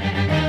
to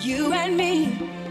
You and me.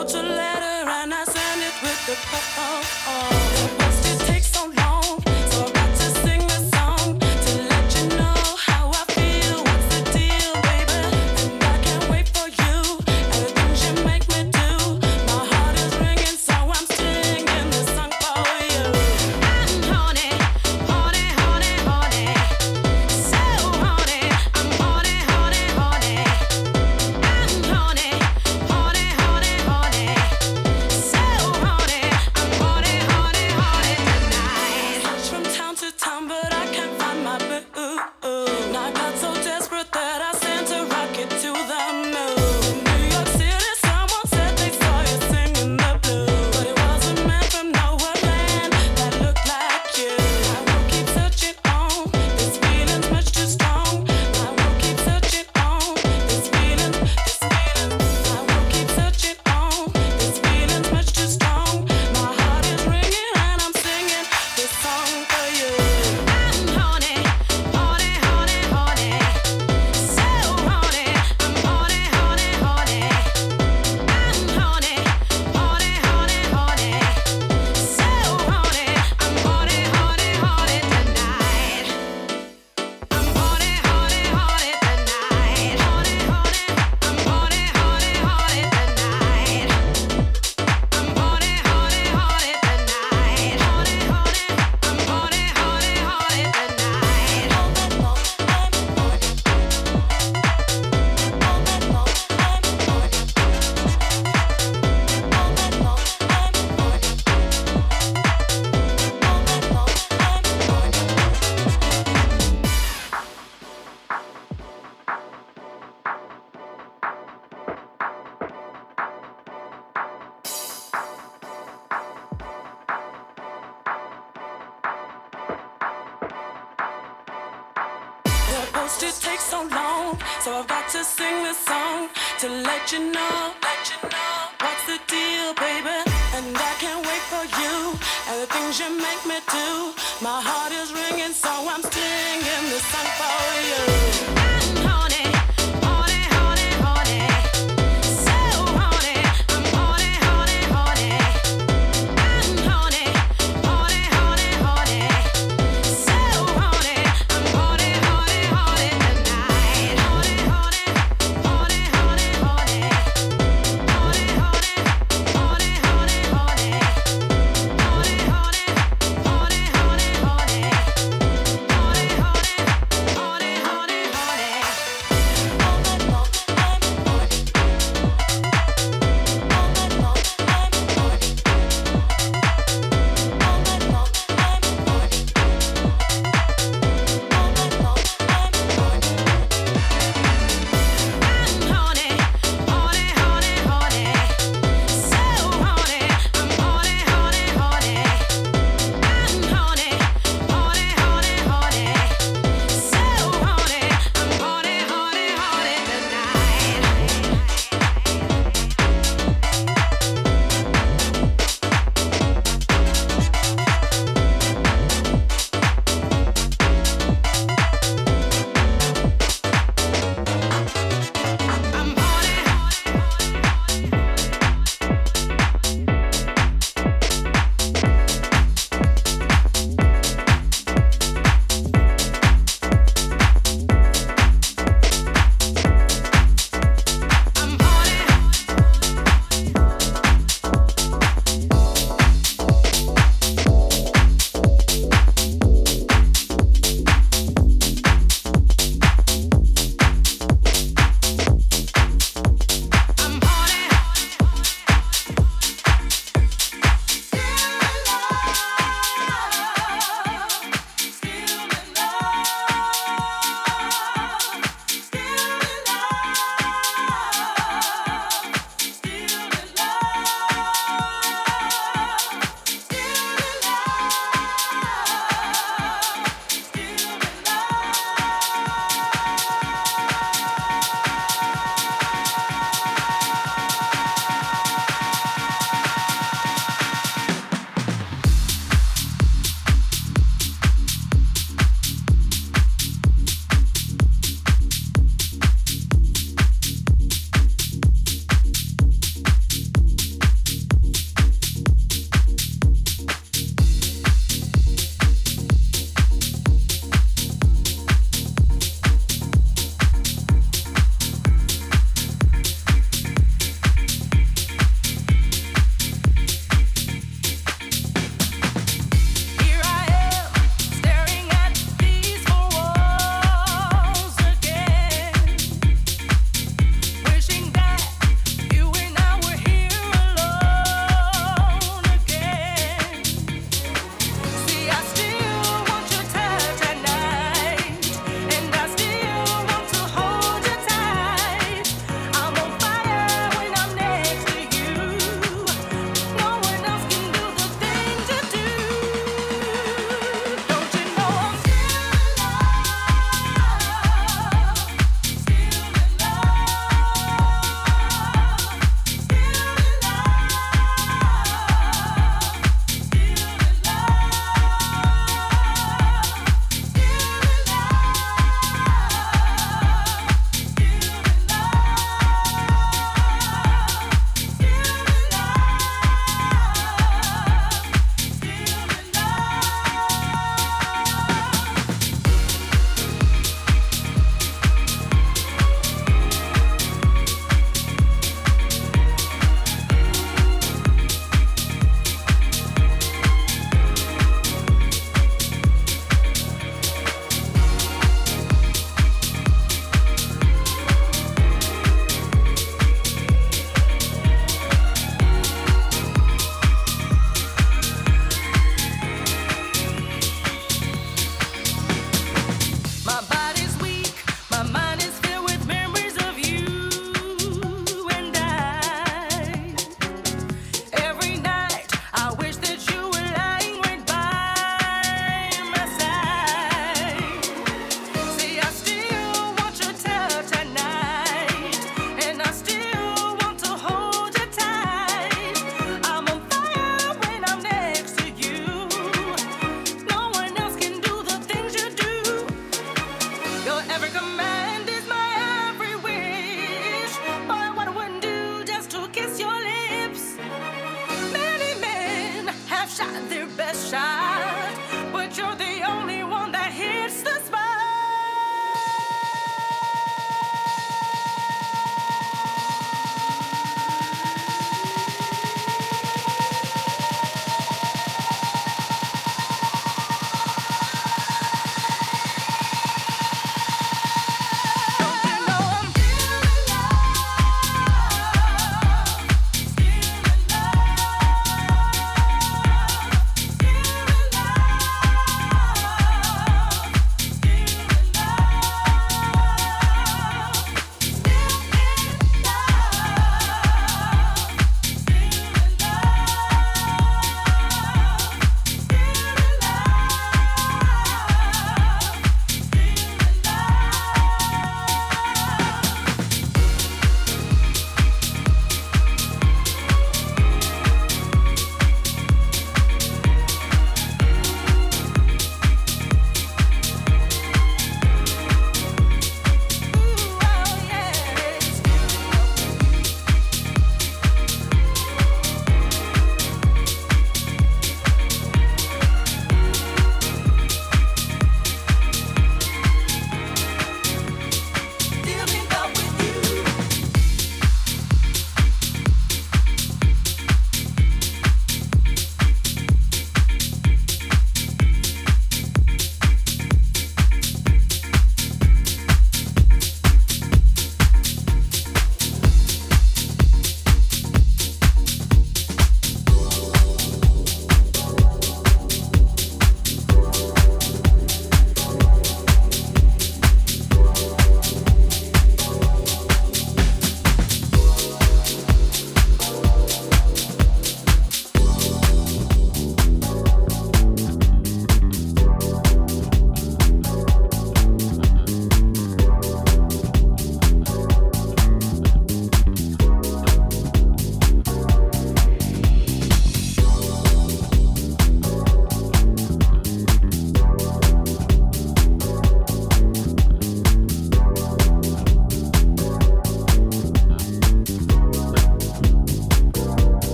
Wrote your letter and I sent it with the post.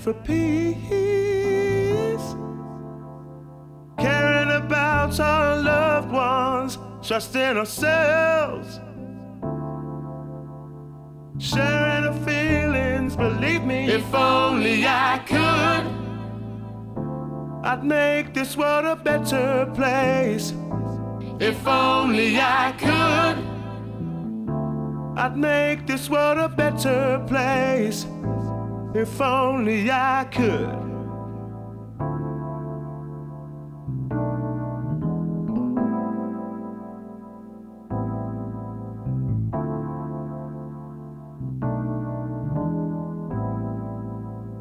For peace, caring about our loved ones, trusting ourselves, sharing our feelings. Believe me, If only I could. I'd make this world a better place. If only I could. I'd make this world a better place. If only I could.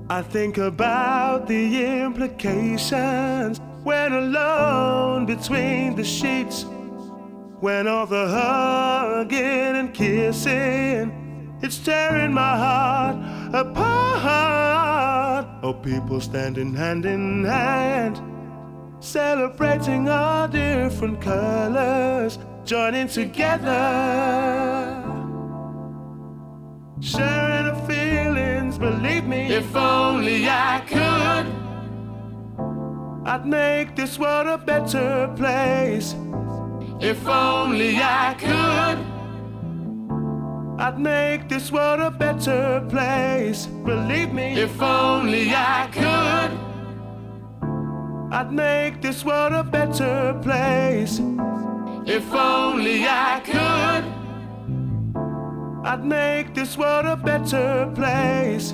I think about the implications when alone between the sheets. When all the hugging and kissing, it's tearing my heart apart. Oh, people standing hand in hand, celebrating our different colors, joining together, sharing the feelings. Believe me, If only I could. I'd make this world a better place. If only I could. I'd make this world a better place. Believe me, If only I could. I'd make this world a better place. If only I could. I'd make this world a better place.